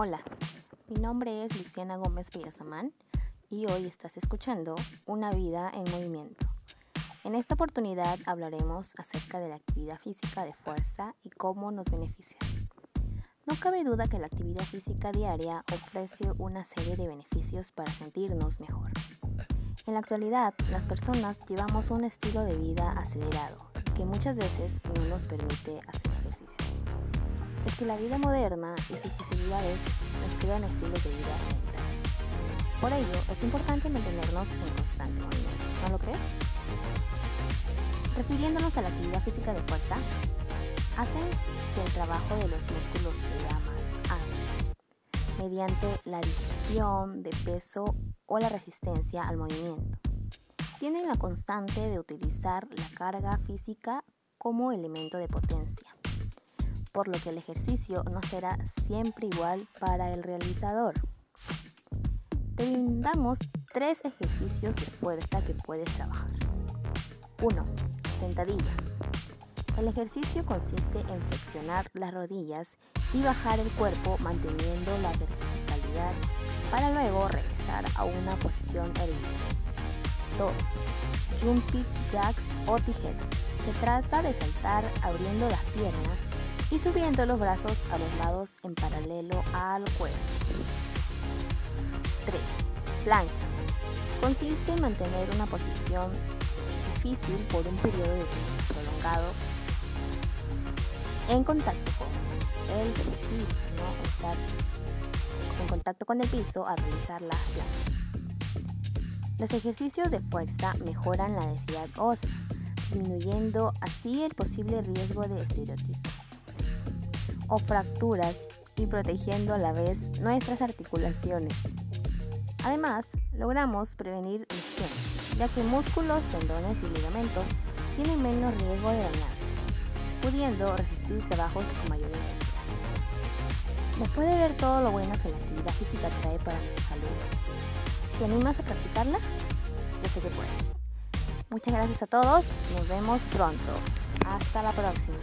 Hola, mi nombre es Luciana Gómez Villasamán y hoy estás escuchando Una vida en movimiento. En esta oportunidad hablaremos acerca de la actividad física de fuerza y cómo nos beneficia. No cabe duda que la actividad física diaria ofrece una serie de beneficios para sentirnos mejor. En la actualidad, las personas llevamos un estilo de vida acelerado que muchas veces no nos permite hacer ejercicio. Es que la vida moderna y sus posibilidades nos crean estilos de vida sedentarios. Por ello, es importante mantenernos en constante movimiento, ¿no lo crees? Refiriéndonos a la actividad física de fuerza, hacen que el trabajo de los músculos sea más ágil, mediante la adición de peso o la resistencia al movimiento tienen la constante de utilizar la carga física como elemento de potencia, por lo que el ejercicio no será siempre igual para el realizador. Te brindamos tres ejercicios de fuerza que puedes trabajar. 1. Sentadillas. El ejercicio consiste en flexionar las rodillas y bajar el cuerpo manteniendo la verticalidad para luego regresar a una posición erguida. 2. Jumping Jacks o Tijeras. Se trata de saltar abriendo las piernas y subiendo los brazos a los lados en paralelo al cuerpo. 3. Planchas. Consiste en mantener una posición difícil por un periodo de tiempo prolongado en contacto con el piso, ¿no? estar en contacto con el piso al realizar las planchas. Los ejercicios de fuerza mejoran la densidad ósea, disminuyendo así el posible riesgo de estereotipos o fracturas y protegiendo a la vez nuestras articulaciones. Además, logramos prevenir lesiones, ya que músculos, tendones y ligamentos tienen menos riesgo de dañarse, pudiendo resistir trabajos con mayor intensidad. Después de ver todo lo bueno que la actividad física trae para nuestra salud, ¿Te animas a practicarla? Yo sé que puedes. Muchas gracias a todos. Nos vemos pronto. Hasta la próxima.